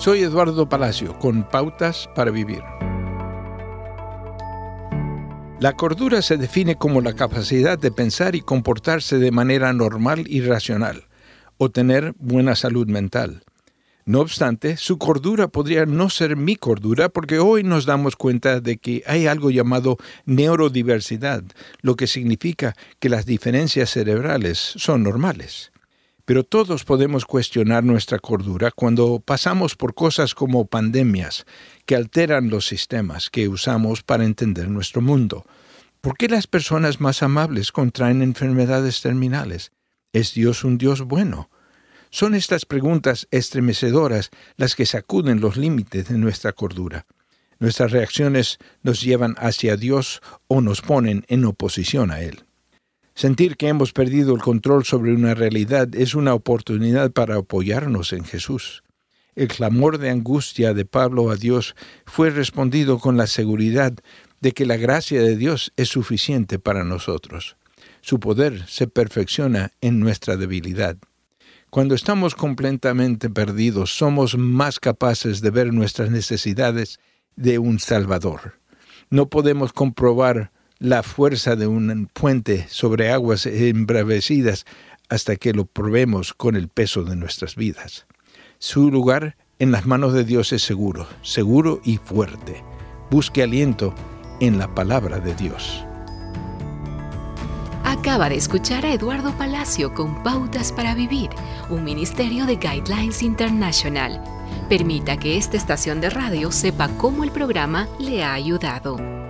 Soy Eduardo Palacio con Pautas para Vivir. La cordura se define como la capacidad de pensar y comportarse de manera normal y racional, o tener buena salud mental. No obstante, su cordura podría no ser mi cordura porque hoy nos damos cuenta de que hay algo llamado neurodiversidad, lo que significa que las diferencias cerebrales son normales. Pero todos podemos cuestionar nuestra cordura cuando pasamos por cosas como pandemias que alteran los sistemas que usamos para entender nuestro mundo. ¿Por qué las personas más amables contraen enfermedades terminales? ¿Es Dios un Dios bueno? Son estas preguntas estremecedoras las que sacuden los límites de nuestra cordura. Nuestras reacciones nos llevan hacia Dios o nos ponen en oposición a Él. Sentir que hemos perdido el control sobre una realidad es una oportunidad para apoyarnos en Jesús. El clamor de angustia de Pablo a Dios fue respondido con la seguridad de que la gracia de Dios es suficiente para nosotros. Su poder se perfecciona en nuestra debilidad. Cuando estamos completamente perdidos, somos más capaces de ver nuestras necesidades de un Salvador. No podemos comprobar la fuerza de un puente sobre aguas embravecidas hasta que lo probemos con el peso de nuestras vidas. Su lugar en las manos de Dios es seguro, seguro y fuerte. Busque aliento en la palabra de Dios. Acaba de escuchar a Eduardo Palacio con Pautas para Vivir, un ministerio de Guidelines International. Permita que esta estación de radio sepa cómo el programa le ha ayudado.